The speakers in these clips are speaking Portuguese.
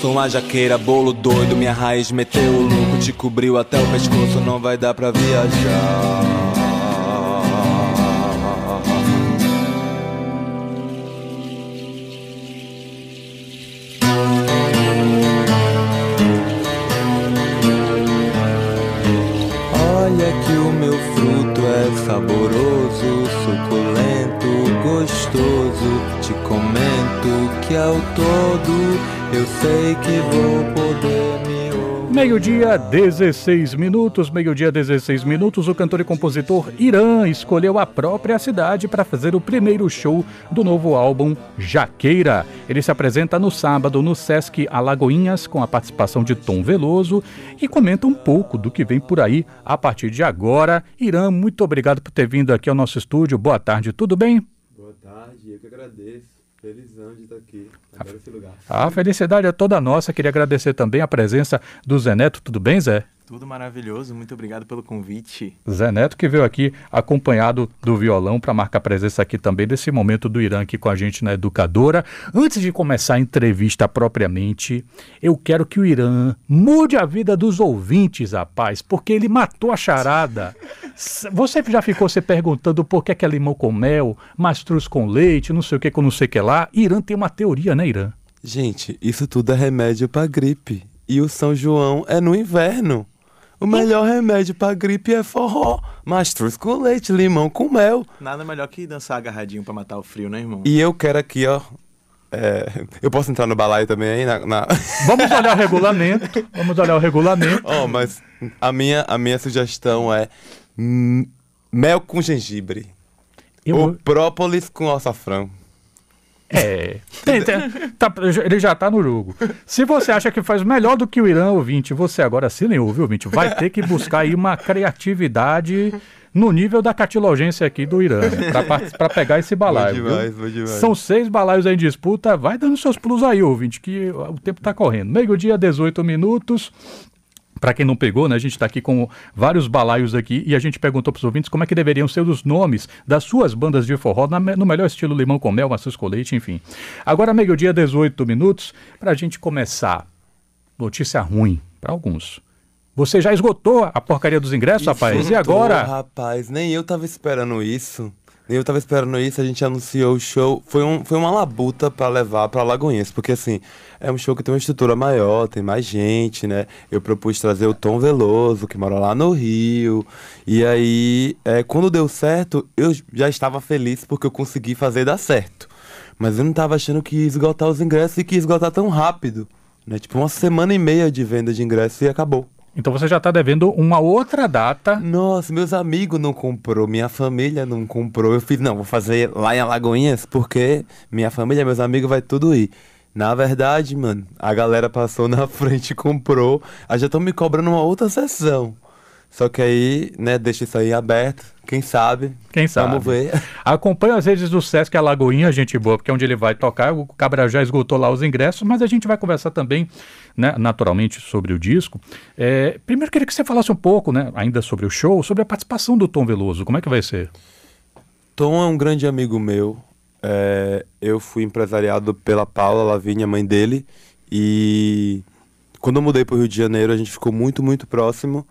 sou uma jaqueira, bolo doido, minha raiz meteu o louco, te cobriu até o pescoço, não vai dar pra viajar. Olha que o meu fruto é saboroso, suculento, gostoso. Te comento que ao todo eu sei que vou poder me Meio-dia, 16 minutos, meio-dia, 16 minutos, o cantor e compositor Irã escolheu a própria cidade para fazer o primeiro show do novo álbum Jaqueira. Ele se apresenta no sábado no Sesc Alagoinhas com a participação de Tom Veloso e comenta um pouco do que vem por aí a partir de agora. Irã, muito obrigado por ter vindo aqui ao nosso estúdio. Boa tarde, tudo bem? Boa tarde, eu que agradeço. Felizão de estar aqui. Lugar. A felicidade é toda nossa. Queria agradecer também a presença do Zé Neto. Tudo bem, Zé? Tudo maravilhoso, muito obrigado pelo convite. Zé Neto que veio aqui acompanhado do violão para marcar presença aqui também desse momento do Irã aqui com a gente na Educadora. Antes de começar a entrevista propriamente, eu quero que o Irã mude a vida dos ouvintes, rapaz, porque ele matou a charada. Você já ficou se perguntando por que é limão com mel, mastruz com leite, não sei o que com não sei o que lá. Irã tem uma teoria, né, Irã? Gente, isso tudo é remédio para gripe. E o São João é no inverno. O melhor remédio pra gripe é forró. Mastruz com leite, limão com mel. Nada melhor que dançar agarradinho pra matar o frio, né, irmão? E eu quero aqui, ó. é, eu posso entrar no balaio também aí? Na, na... Vamos olhar o regulamento. Vamos olhar o regulamento. Ó, mas a minha, a minha sugestão é hum, mel com gengibre. Eu- Ou própolis com açafrão. É. Tem- tá- ele já tá no jogo. Se você acha que faz melhor do que o Irã, ouvinte, você agora se nem ouve, ouvinte, vai ter que buscar aí uma criatividade no nível da catilogência aqui do Irã, para pegar esse balaio. Vou demais, viu? vou demais. São seis balaios em disputa. Vai dando seus pulos aí, ouvinte, que o tempo tá correndo. Meio-dia, 18 minutos. Para quem não pegou, né, a gente está aqui com vários balaios aqui e a gente perguntou para os ouvintes como é que deveriam ser os nomes das suas bandas de forró na no melhor estilo limão com mel, maçãs com leite, enfim. Agora, meio-dia, 18 minutos, para a gente começar. Notícia ruim para alguns. Você já esgotou a porcaria dos ingressos, rapaz? E agora? rapaz, nem eu tava esperando isso. Eu tava esperando isso, a gente anunciou o show. Foi, um, foi uma labuta pra levar pra Lagoinhas, porque assim, é um show que tem uma estrutura maior, tem mais gente, né? Eu propus trazer o Tom Veloso, que mora lá no Rio. E aí, é, quando deu certo, eu já estava feliz porque eu consegui fazer dar certo. Mas eu não tava achando que ia esgotar os ingressos e que ia esgotar tão rápido. Né? Tipo, uma semana e meia de venda de ingressos e acabou. Então você já está devendo uma outra data. Nossa, meus amigos não comprou, minha família não comprou. Eu fiz, não, vou fazer lá em Alagoinhas porque minha família, meus amigos vai tudo ir. Na verdade, mano, a galera passou na frente e comprou. Aí já estão me cobrando uma outra sessão. Só que aí, né, deixa isso aí aberto. Quem sabe? Quem sabe? Vamos ver. Acompanha as redes do Sesc Alagoinha, gente boa, porque é onde ele vai tocar. O Cabra já esgotou lá os ingressos, mas a gente vai conversar também, né, naturalmente, sobre o disco. É, primeiro, queria que você falasse um pouco, né, ainda sobre o show, sobre a participação do Tom Veloso. Como é que vai ser? Tom é um grande amigo meu. É, eu fui empresariado pela Paula Lavínia, mãe dele. E quando eu mudei para o Rio de Janeiro, a gente ficou muito, muito próximo.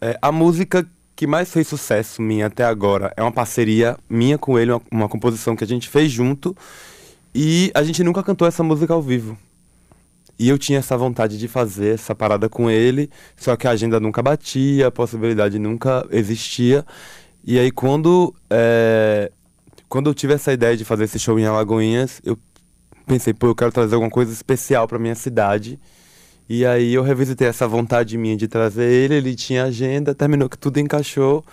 É, a música que mais fez sucesso minha até agora é uma parceria minha com ele, uma, uma composição que a gente fez junto. E a gente nunca cantou essa música ao vivo. E eu tinha essa vontade de fazer essa parada com ele, só que a agenda nunca batia, a possibilidade nunca existia. E aí quando, é, quando eu tive essa ideia de fazer esse show em Alagoinhas, eu pensei, pô, eu quero trazer alguma coisa especial pra minha cidade. E aí eu revisitei essa vontade minha de trazer ele, ele tinha agenda, terminou que tudo encaixou.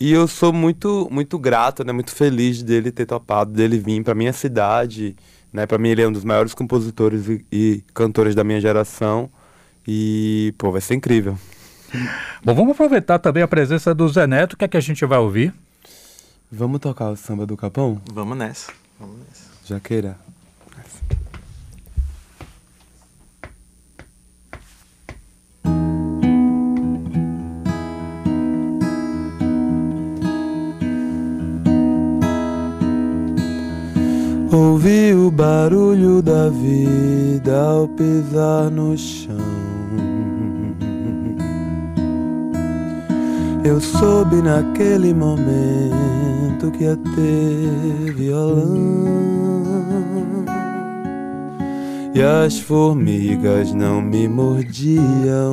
E eu sou muito muito grato, né, muito feliz dele ter topado, dele vir pra minha cidade, né? Para mim ele é um dos maiores compositores e, e cantores da minha geração. E, pô, vai ser incrível. Bom, vamos aproveitar também a presença do Zé Neto, o que é que a gente vai ouvir? Vamos tocar o samba do Capão? Vamos nessa. Vamos nessa. Jaqueira. Ouvi o barulho da vida ao pisar no chão. Eu soube naquele momento que ia ter violão. E as formigas não me mordiam,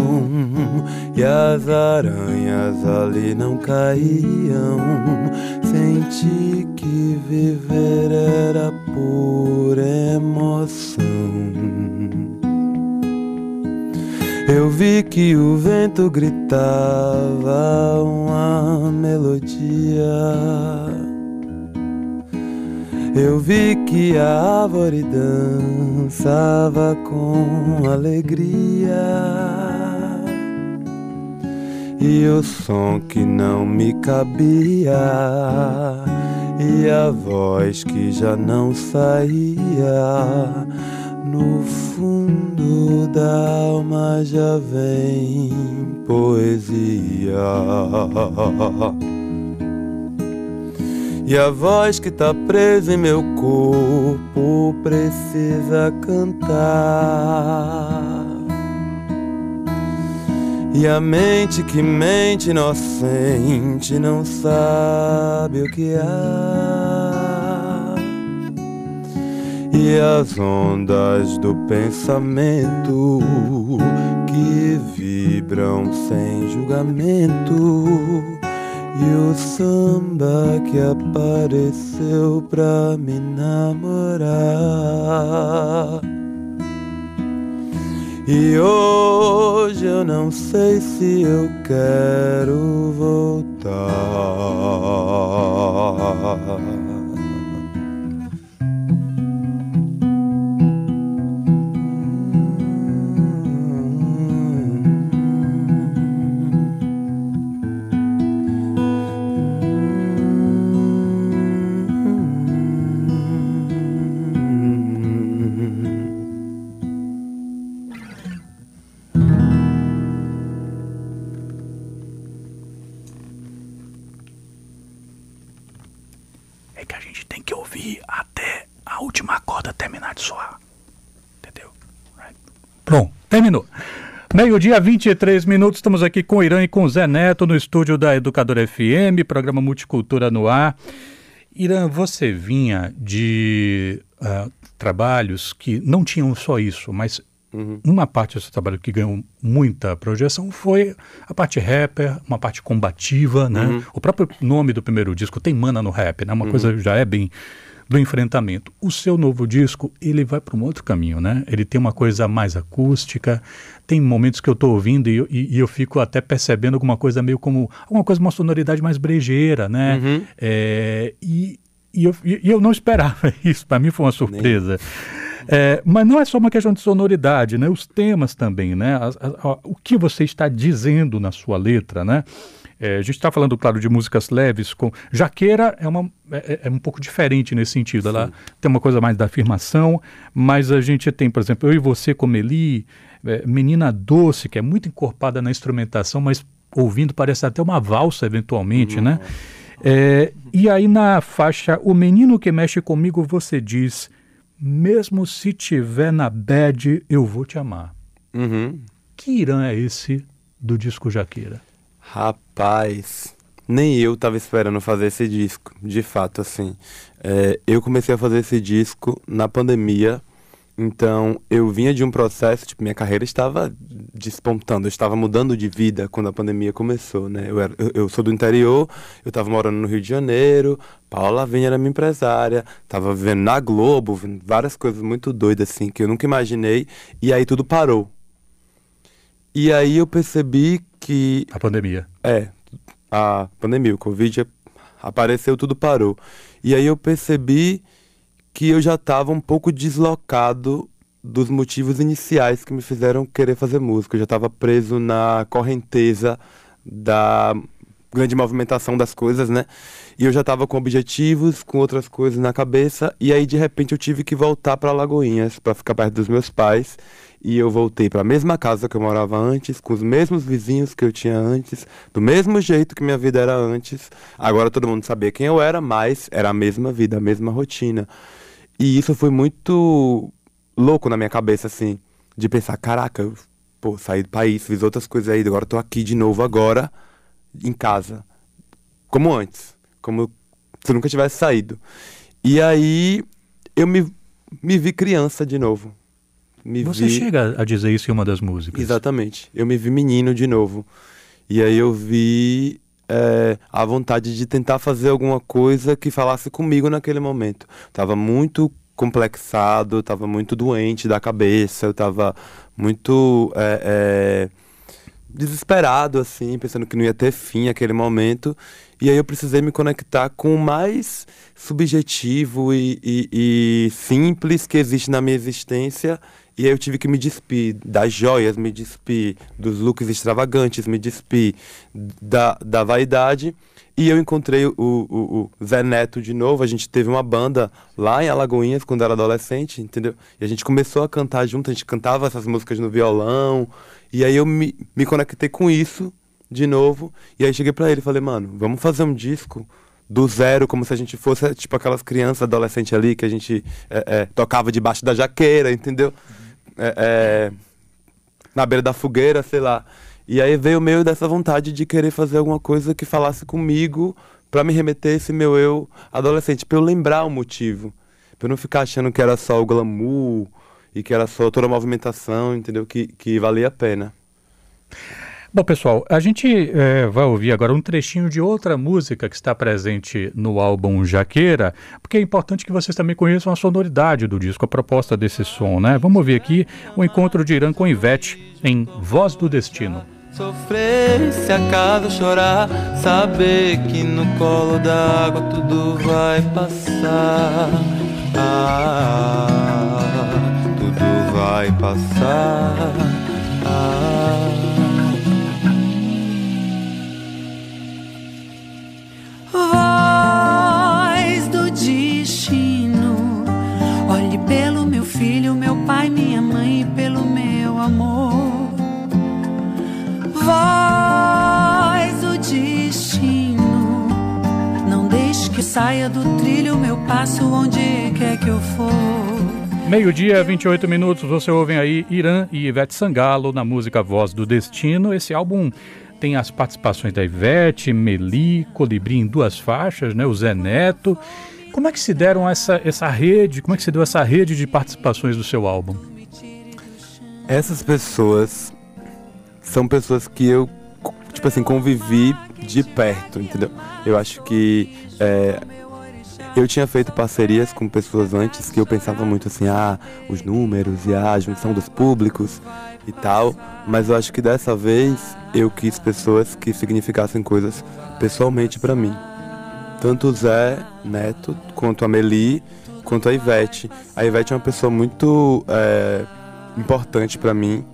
e as aranhas ali não caíam. Senti que viver era pura emoção. Eu vi que o vento gritava uma melodia. Eu vi que a árvore dançava com alegria. E o som que não me cabia, e a voz que já não saía, no fundo da alma já vem poesia. E a voz que tá presa em meu corpo precisa cantar. E a mente que mente inocente não sabe o que há. E as ondas do pensamento que vibram sem julgamento e o samba que apareceu pra me namorar. E hoje eu não sei se eu quero voltar. Terminou. Meio-dia, 23 minutos, estamos aqui com o Irã e com o Zé Neto no estúdio da Educadora FM, programa Multicultura no ar. Irã, você vinha de uh, trabalhos que não tinham só isso, mas uhum. uma parte do seu trabalho que ganhou muita projeção foi a parte rapper, uma parte combativa, né? Uhum. O próprio nome do primeiro disco tem mana no rap, né? Uma uhum. coisa já é bem do enfrentamento. O seu novo disco, ele vai para um outro caminho, né? Ele tem uma coisa mais acústica, tem momentos que eu estou ouvindo e, e, e, eu fico até percebendo alguma coisa meio como, alguma coisa, uma sonoridade mais brejeira, né? Uhum. É, e, e, eu, e eu não esperava isso, para mim foi uma surpresa. É, mas não é só uma questão de sonoridade, né? Os temas também, né? A, a, a, o que você está dizendo na sua letra, né? É, a gente está falando, claro, de músicas leves. com Jaqueira é, uma, é, é, é um pouco diferente nesse sentido. Ela Sim. tem uma coisa mais da afirmação, mas a gente tem, por exemplo, Eu e Você como Eli, é, Menina Doce, que é muito encorpada na instrumentação, mas ouvindo parece até uma valsa eventualmente, uhum. né? É, e aí na faixa O Menino que Mexe Comigo, você diz, mesmo se tiver na bad, eu vou te amar. Uhum. Que Irã é esse do disco Jaqueira? Rapaz, nem eu tava esperando fazer esse disco, de fato, assim. É, eu comecei a fazer esse disco na pandemia, então eu vinha de um processo, tipo, minha carreira estava despontando, eu estava mudando de vida quando a pandemia começou, né? Eu, era, eu, eu sou do interior, eu estava morando no Rio de Janeiro, Paula Lavigne era minha empresária, estava vivendo na Globo, várias coisas muito doidas, assim, que eu nunca imaginei, e aí tudo parou. E aí eu percebi que. A pandemia. É, a pandemia, o Covid apareceu, tudo parou. E aí eu percebi que eu já estava um pouco deslocado dos motivos iniciais que me fizeram querer fazer música. Eu já estava preso na correnteza da grande movimentação das coisas, né? E eu já estava com objetivos, com outras coisas na cabeça, e aí de repente eu tive que voltar para Lagoinhas para ficar perto dos meus pais e eu voltei para a mesma casa que eu morava antes, com os mesmos vizinhos que eu tinha antes, do mesmo jeito que minha vida era antes. Agora todo mundo sabia quem eu era, mas era a mesma vida, a mesma rotina. E isso foi muito louco na minha cabeça, assim, de pensar, caraca, eu, pô, saí do país, fiz outras coisas aí, agora tô aqui de novo agora, em casa. Como antes. Como se eu nunca tivesse saído. E aí eu me, me vi criança de novo. Me Você vi... chega a dizer isso em uma das músicas. Exatamente. Eu me vi menino de novo. E aí eu vi é, a vontade de tentar fazer alguma coisa que falasse comigo naquele momento. Tava muito complexado, tava muito doente da cabeça, eu tava muito é, é, desesperado, assim, pensando que não ia ter fim aquele momento. E aí eu precisei me conectar com o mais subjetivo e, e, e simples que existe na minha existência. E aí eu tive que me despir das joias, me despir dos looks extravagantes, me despir da, da vaidade. E eu encontrei o, o, o, Zé Neto de novo. A gente teve uma banda lá em Alagoinhas quando era adolescente, entendeu? E a gente começou a cantar junto, a gente cantava essas músicas no violão. E aí eu me, me conectei com isso de novo. E aí cheguei para ele e falei, mano, vamos fazer um disco do zero, como se a gente fosse tipo aquelas crianças adolescentes ali que a gente é, é, tocava debaixo da jaqueira, entendeu? É, é, na beira da fogueira, sei lá. E aí veio meio dessa vontade de querer fazer alguma coisa que falasse comigo para me remeter esse meu eu adolescente, para eu lembrar o motivo, para eu não ficar achando que era só o glamour e que era só toda a movimentação, entendeu? Que, que valia a pena. Bom, pessoal, a gente é, vai ouvir agora um trechinho de outra música que está presente no álbum Jaqueira, porque é importante que vocês também conheçam a sonoridade do disco, a proposta desse som, né? Vamos ouvir aqui o encontro de Irã com Ivete em Voz do Destino. Sofrer, se acaso chorar, saber que no colo d'água tudo vai passar. Ah, tudo vai passar. Saia do trilho meu passo onde quer que eu for. Meio-dia, 28 minutos, você ouve aí Irã e Ivete Sangalo na música Voz do Destino. Esse álbum tem as participações da Ivete, Meli, Colibri em duas faixas, né? O Zé Neto. Como é que se deram essa, essa rede, como é que se deu essa rede de participações do seu álbum? Essas pessoas são pessoas que eu, tipo assim, convivi de perto, entendeu? Eu acho que é, eu tinha feito parcerias com pessoas antes que eu pensava muito assim, ah, os números e a junção dos públicos e tal, mas eu acho que dessa vez eu quis pessoas que significassem coisas pessoalmente para mim. Tanto o Zé Neto, quanto a Meli, quanto a Ivete. A Ivete é uma pessoa muito é, importante para mim.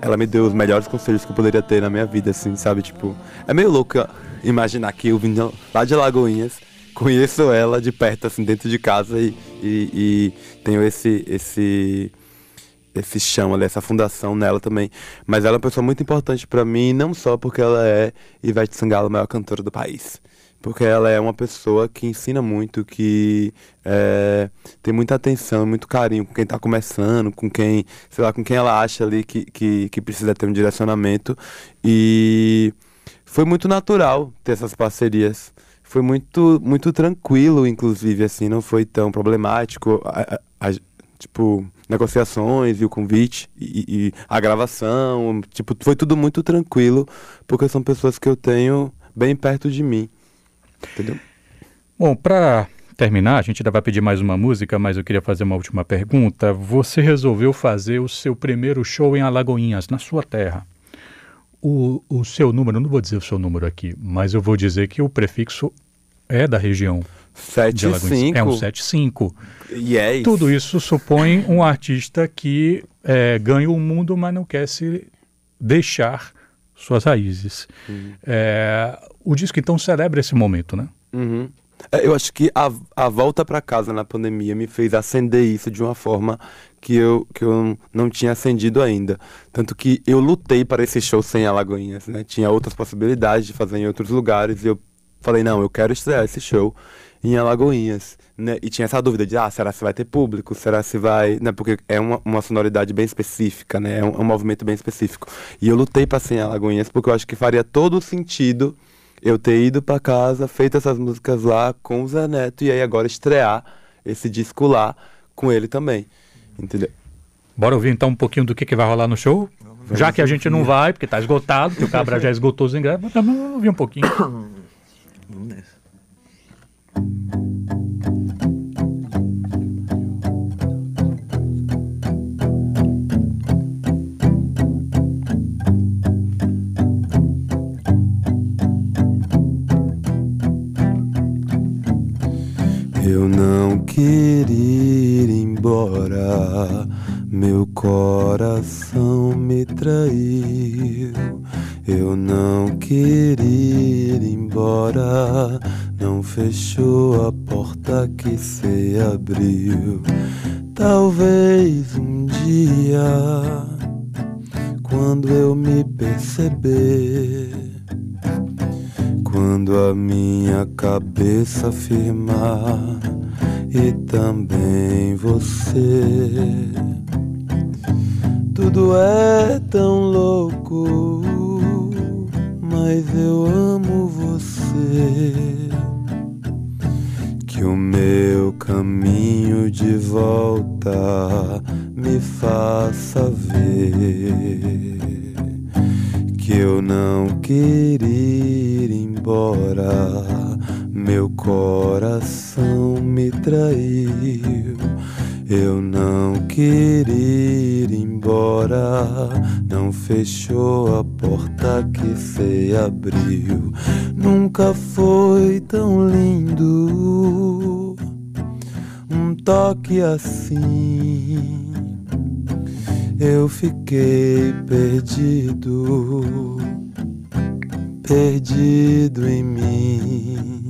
Ela me deu os melhores conselhos que eu poderia ter na minha vida, assim, sabe? Tipo, é meio louco imaginar que eu vim lá de Lagoinhas, conheço ela de perto, assim, dentro de casa e, e, e tenho esse, esse esse chão ali, essa fundação nela também. Mas ela é uma pessoa muito importante para mim, não só porque ela é Ivete Sangalo, a maior cantora do país. Porque ela é uma pessoa que ensina muito, que é, tem muita atenção, muito carinho com quem está começando, com quem, sei lá, com quem ela acha ali que, que, que precisa ter um direcionamento. E foi muito natural ter essas parcerias foi muito muito tranquilo inclusive assim não foi tão problemático a, a, a, tipo negociações e o convite e, e, a gravação, tipo, foi tudo muito tranquilo, porque são pessoas que eu tenho bem perto de mim. Entendeu? Bom, para terminar, a gente ainda vai pedir mais uma música, mas eu queria fazer uma última pergunta. Você resolveu fazer o seu primeiro show em Alagoinhas, na sua terra. O, o seu número, não vou dizer o seu número aqui, mas eu vou dizer que o prefixo é da região. 75. É um 75. Yes. Tudo isso supõe um artista que é, ganha o mundo, mas não quer se deixar suas raízes. Uhum. É, o disco então celebra esse momento, né? Uhum. É, eu acho que a, a volta para casa na pandemia me fez acender isso de uma forma que eu, que eu não tinha acendido ainda. Tanto que eu lutei para esse show sem Alagoinhas, né? Tinha outras possibilidades de fazer em outros lugares e eu falei, não, eu quero estrear esse show em Alagoinhas, né? E tinha essa dúvida de, ah, será se vai ter público? Será se vai. Né? Porque é uma, uma sonoridade bem específica, né? É um, é um movimento bem específico. E eu lutei pra ser em Alagoinhas porque eu acho que faria todo sentido eu ter ido pra casa, feito essas músicas lá com o Zé Neto e aí agora estrear esse disco lá com ele também. Entendeu? Bora ouvir então um pouquinho do que, que vai rolar no show? Já que a gente não vai, porque tá esgotado, que o Cabra já esgotou os ingressos, mas também vamos ouvir um pouquinho. Vamos nessa. Eu não queria ir embora, não fechou a porta que se abriu. Talvez um dia, quando eu me perceber. Quando a minha cabeça firmar e também você. Tudo é tão louco, mas eu amo você. Que o meu caminho de volta me faça ver que eu não queria ir embora. Meu coração me traiu. Eu não queria ir embora. Não fechou a porta que se abriu. Nunca foi tão lindo. Um toque assim eu fiquei perdido, perdido em mim.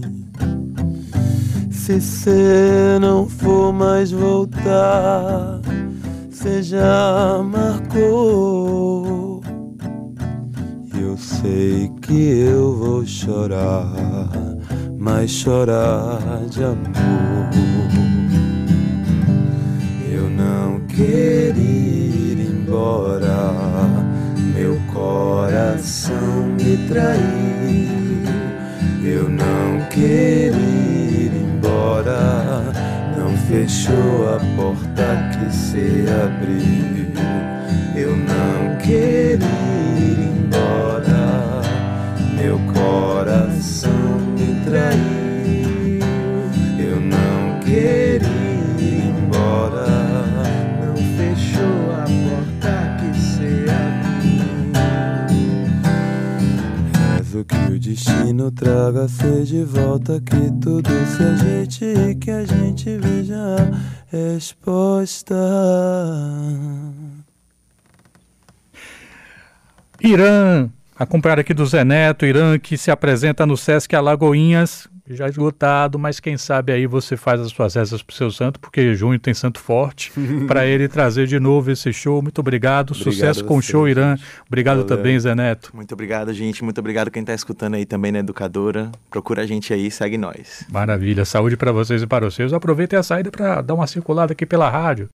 Se cê não for mais voltar, cê já marcou. Eu sei que eu vou chorar, mas chorar de amor. Eu não queria embora. Meu coração me traiu. Eu não queria fechou a porta que se abriu. Eu não queria ir embora. Meu coração me traiu. Destino traga você de volta, que tudo se ajeite e que a gente veja a resposta. Irã, acompanhado aqui do Zé Neto, Irã que se apresenta no Sesc Alagoinhas, já esgotado, mas quem sabe aí você faz as suas rezas pro seu santo, porque junho tem santo forte, para ele trazer de novo esse show. Muito obrigado, Obrigado sucesso com o show, Irã. Obrigado Valeu. também, Zé Neto. Muito obrigado, gente. Muito obrigado quem tá escutando aí também na Educadora. Procura a gente aí, segue nós. Maravilha, saúde para vocês e para os seus. Aproveitem a saída para dar uma circulada aqui pela rádio.